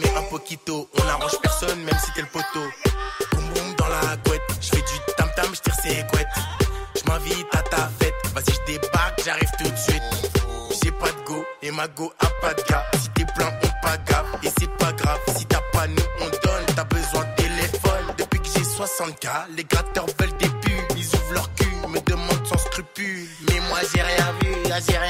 mais un poquito. On arrange personne, même si t'es le poteau. Boum boum dans la couette, je fais du tam tam, je tire ses couettes. Je m'invite à ta fête, vas-y je débarque, j'arrive tout de suite. J'ai pas de go et ma go a pas de gars. Si t'es plein, on pas gaffe et c'est pas grave. Si t'as pas nous, on donne. T'as besoin de téléphone. Depuis que j'ai 60K, les gratteurs veulent des pulls. Ils ouvrent leur cul, me demandent sans scrupule. Mais moi j'ai rien vu, là j'ai rien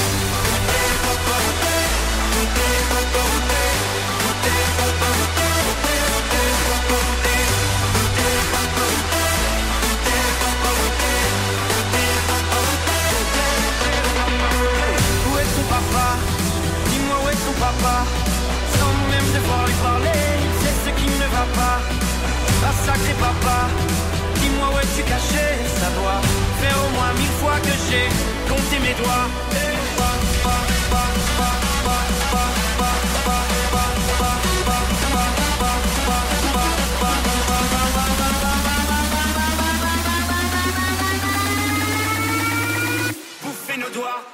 Compté mes doigts. Bouffer nos doigts. Bouffer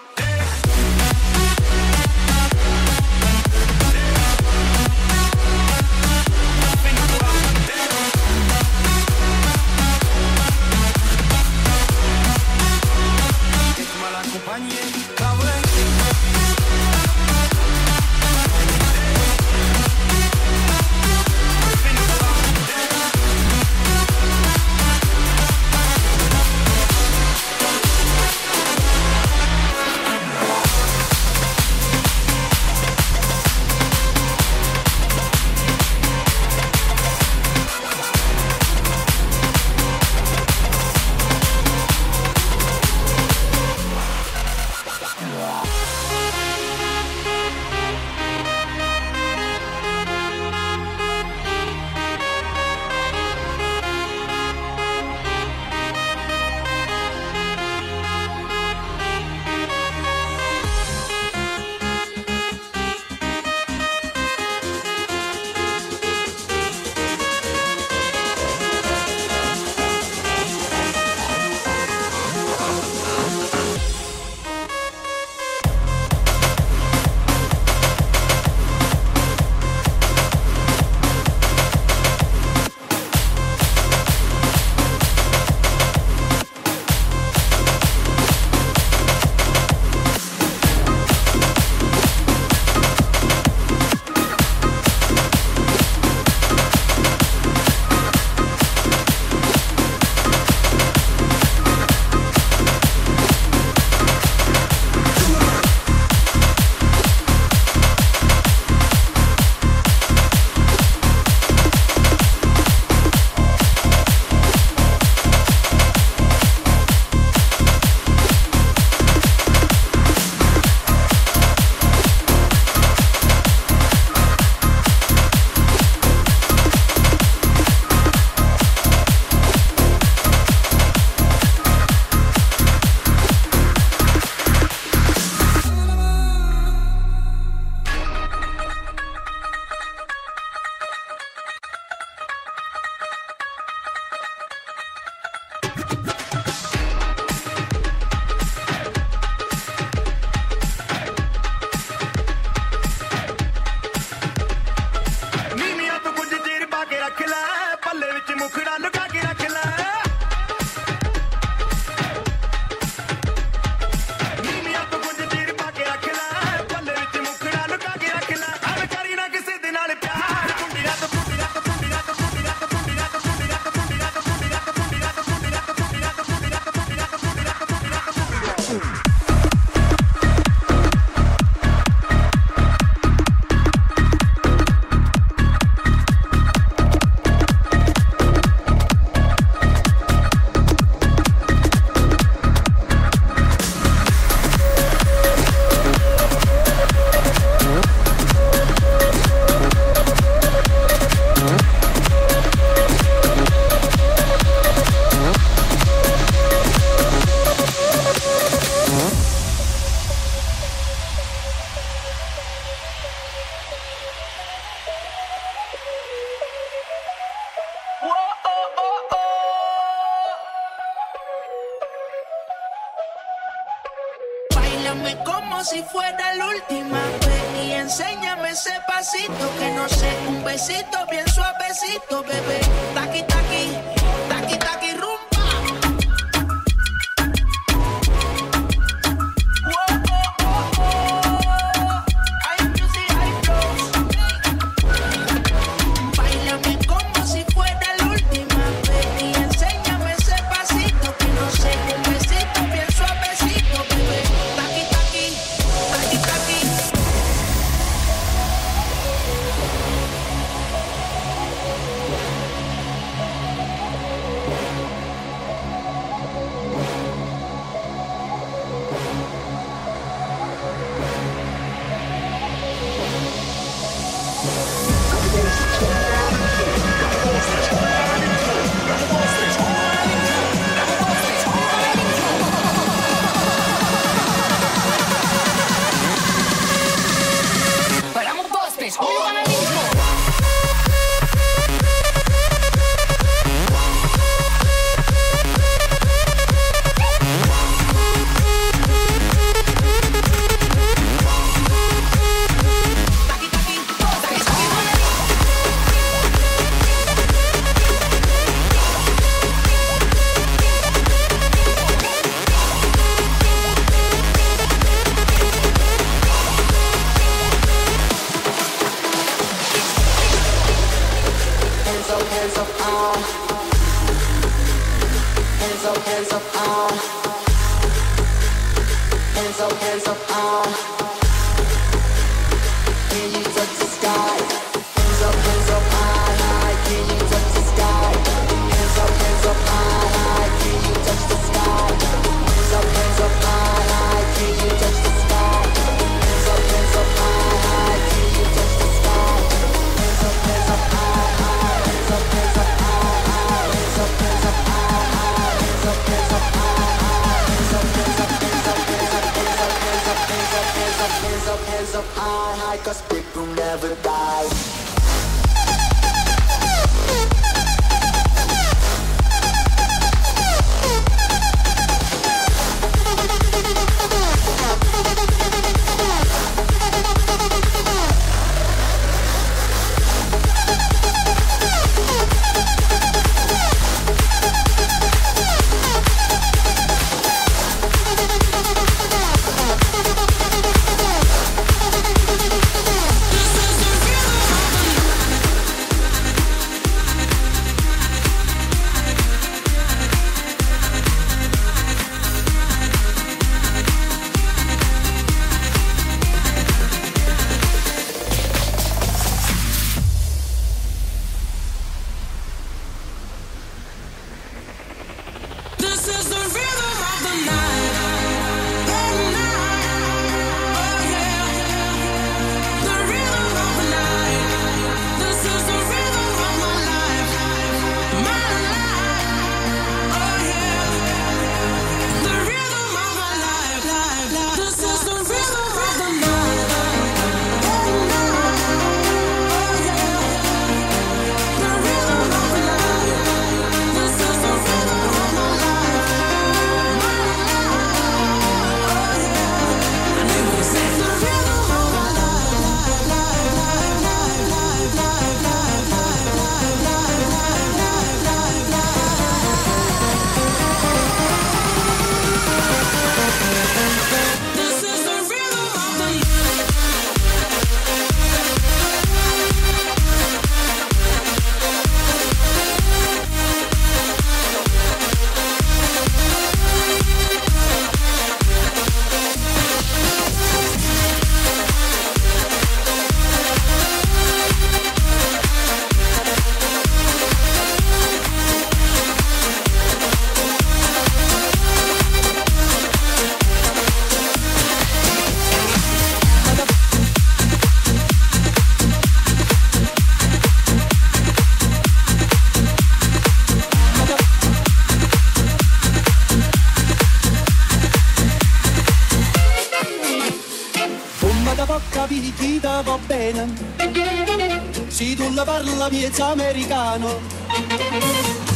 miezza americano.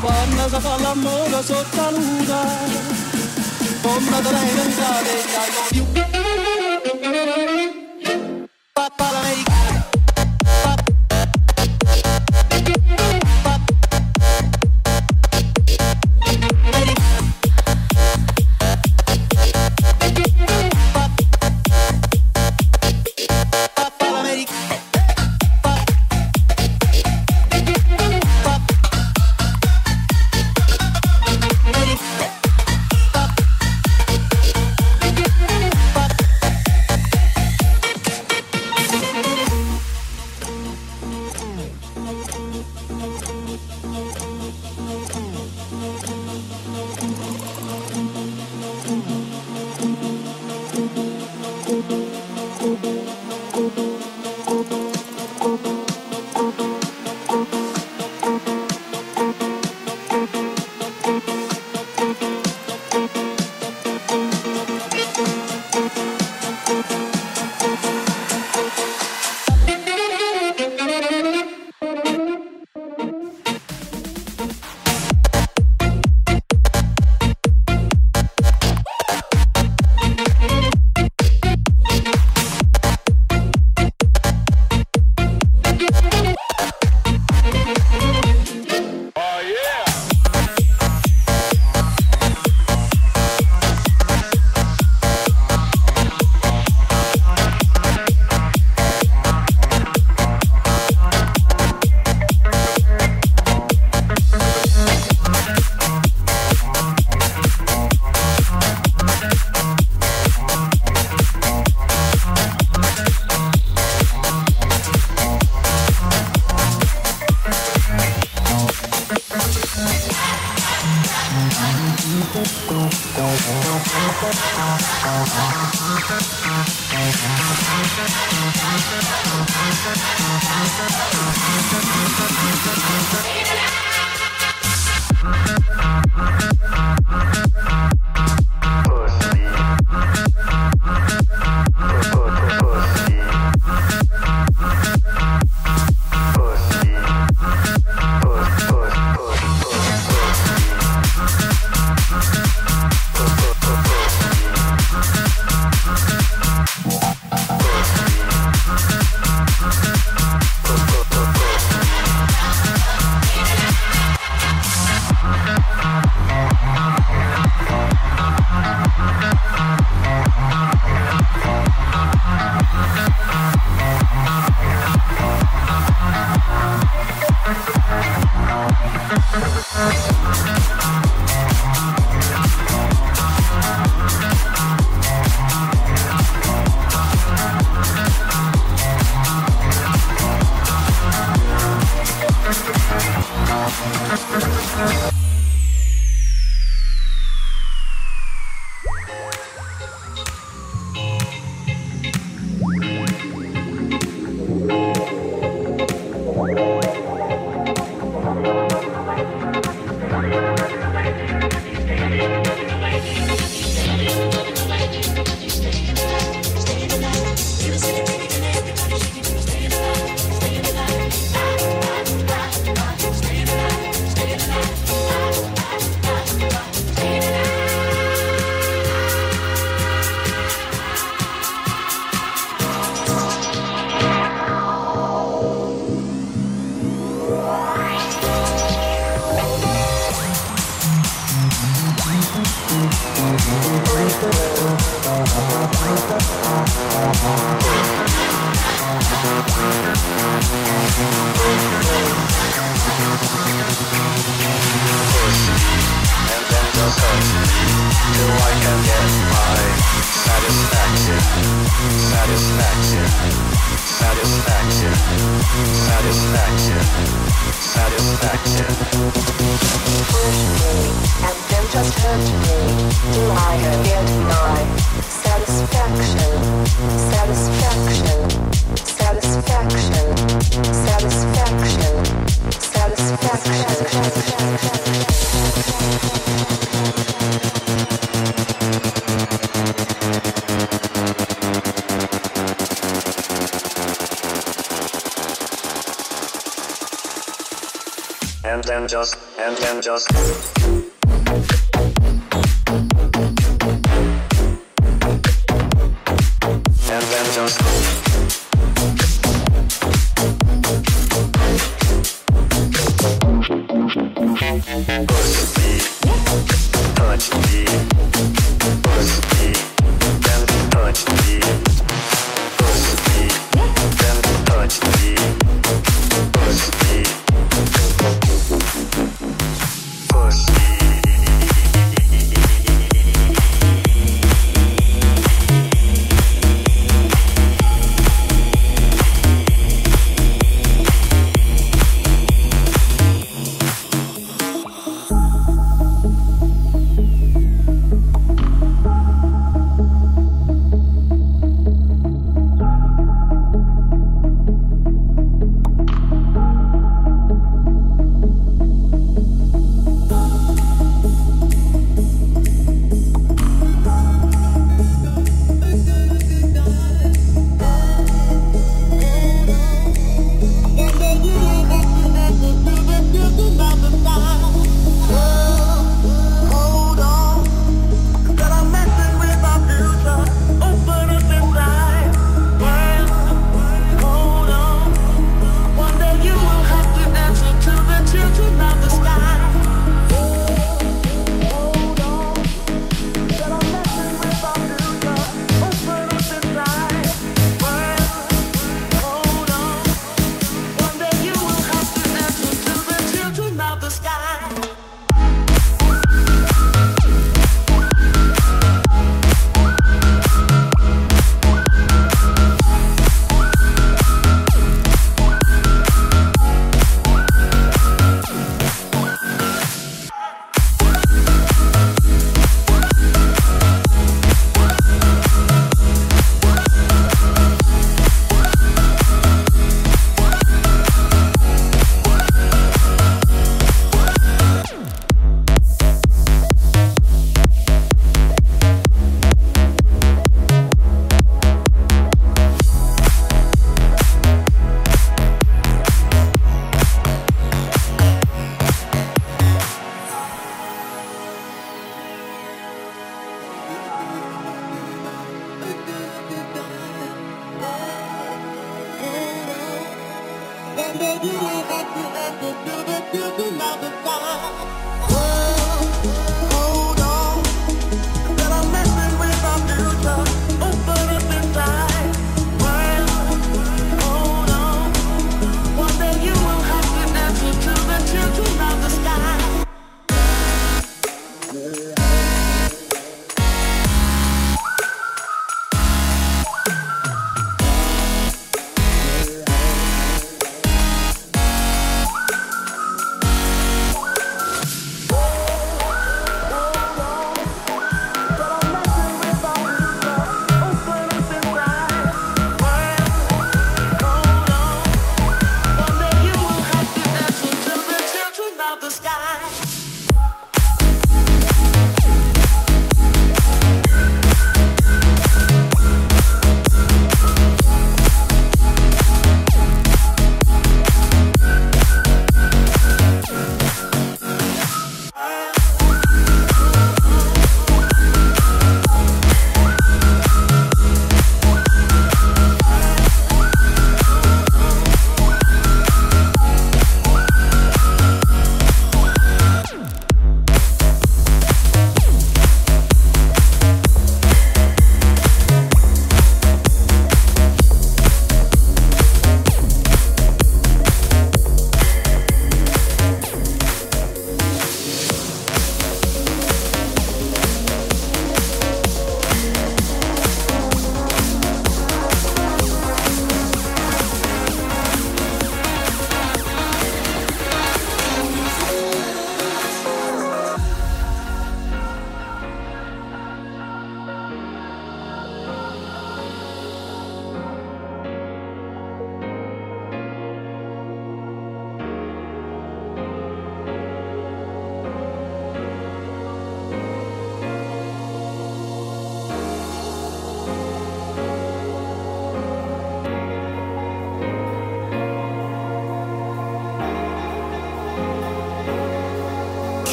Quando si fa l'amore sotto la luna come te ne pensate più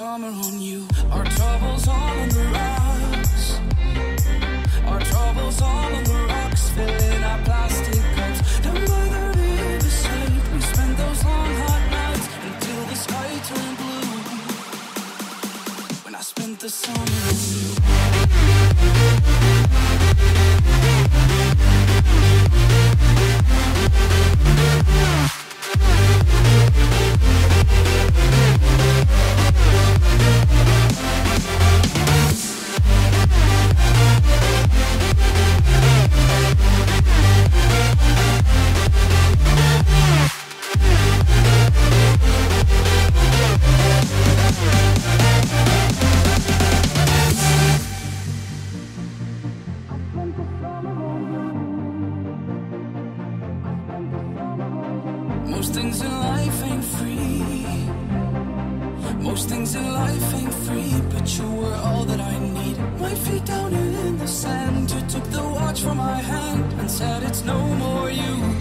summer on you. Most things in life ain't free. Most things in life ain't free, but you were all that I need. My feet down in the sand, you took the watch from my hand and said it's no more use.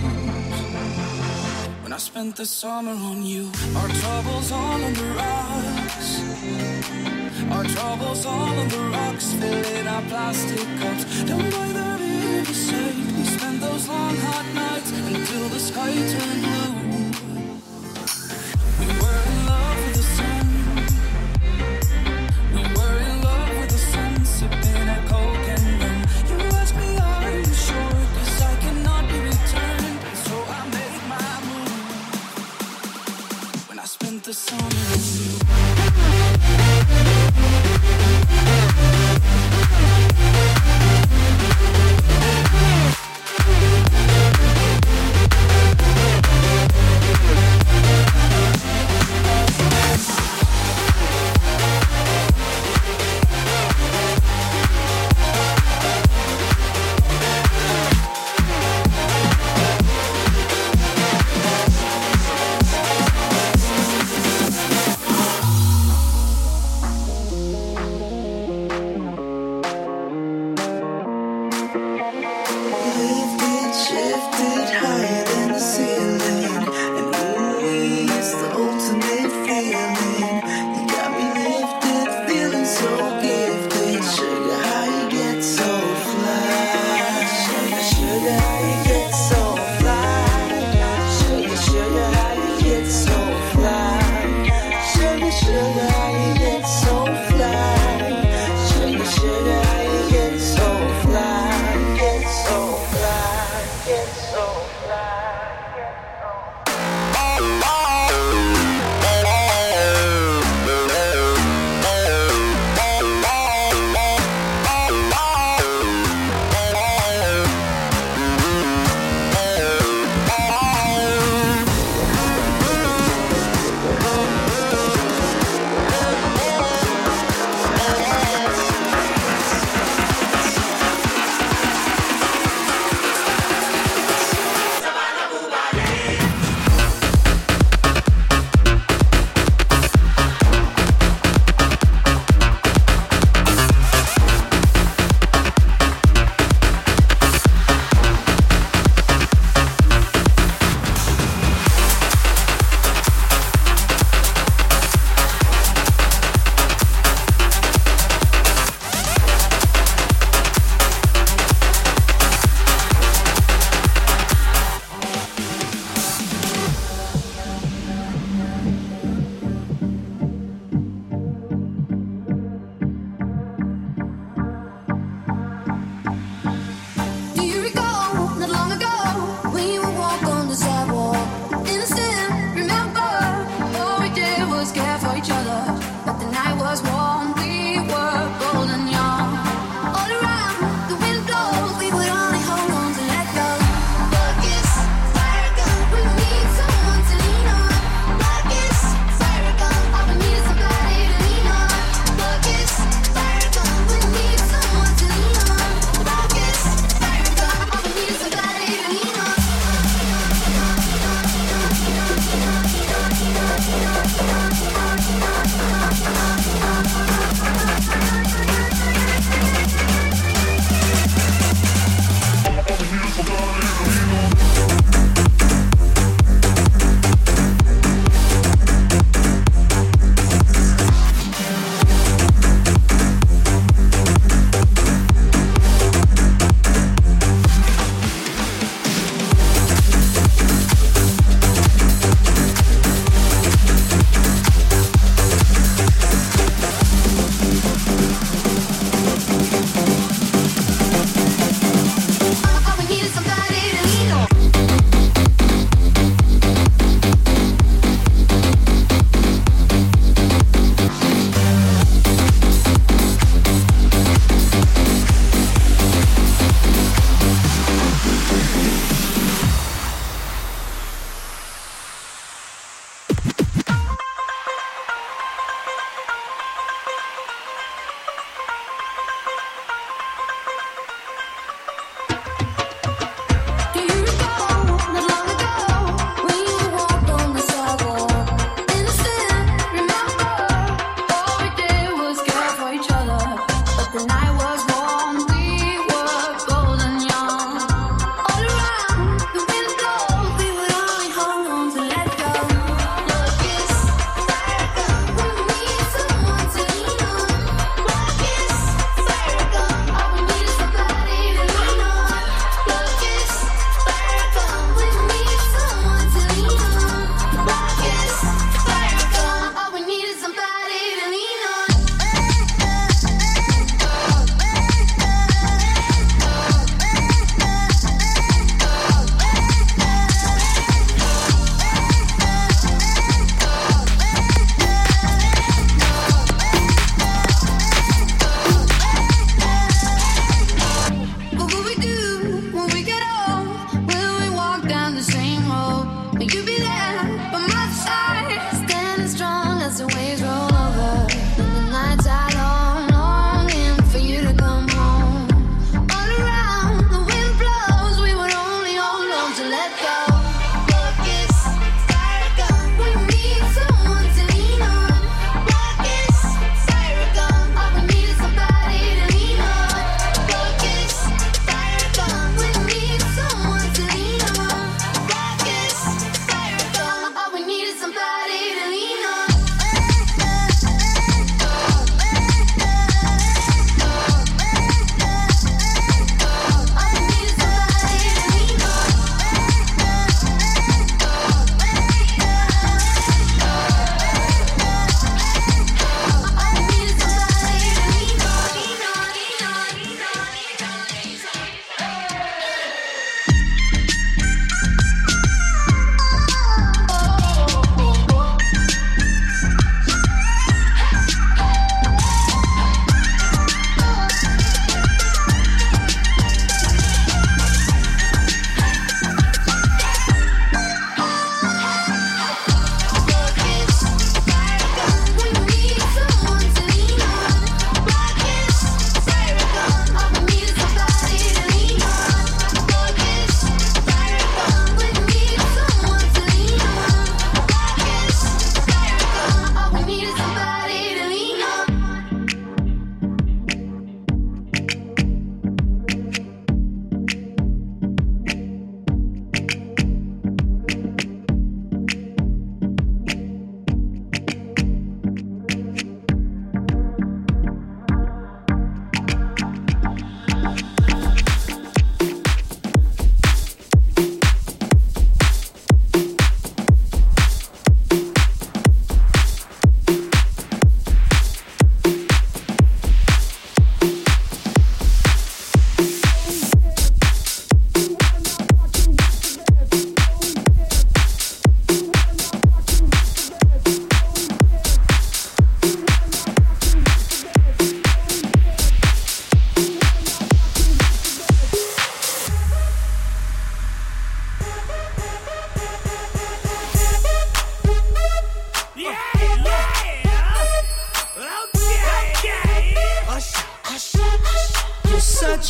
When I spent the summer on you, our troubles all on the rocks. Our troubles all on the rocks, filling our plastic cups. Down by the riverside, we spent those long hot nights until the sky turned blue. the sun is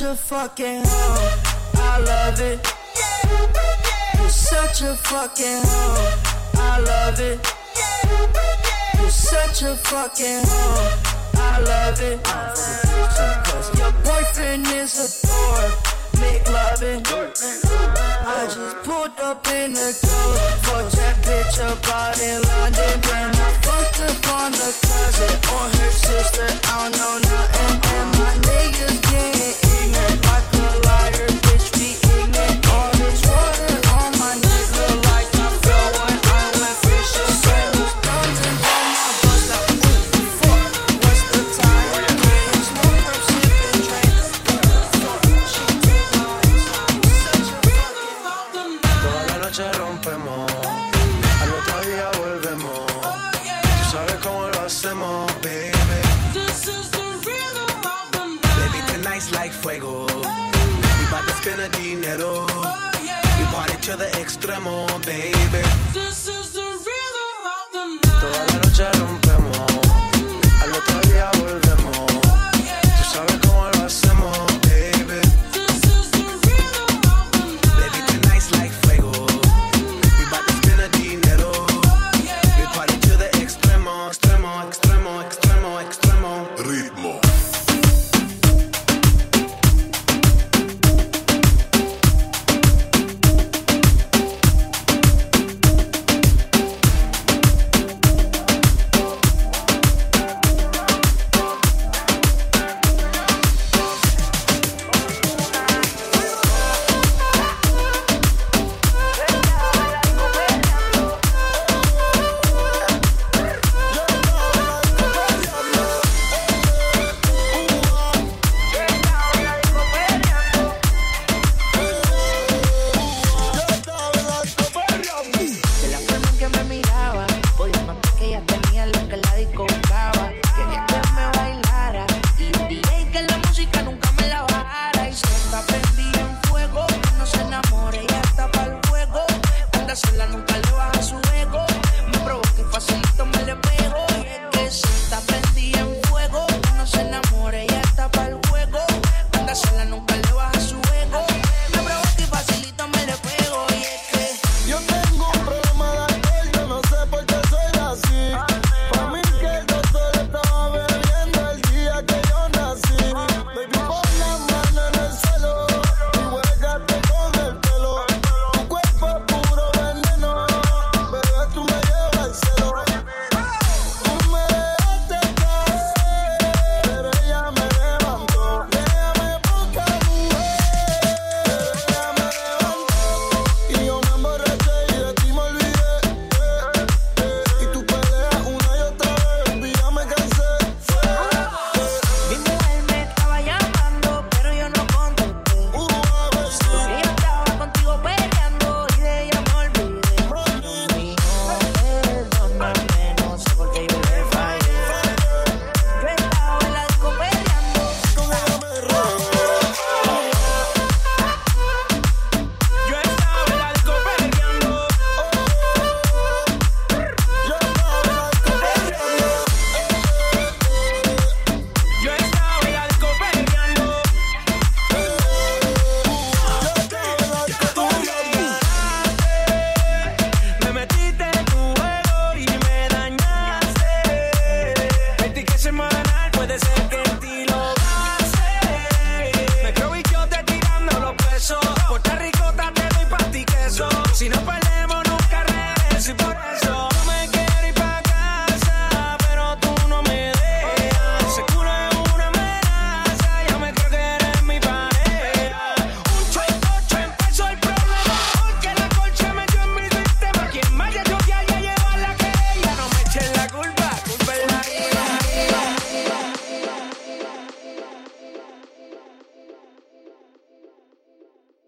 the fucking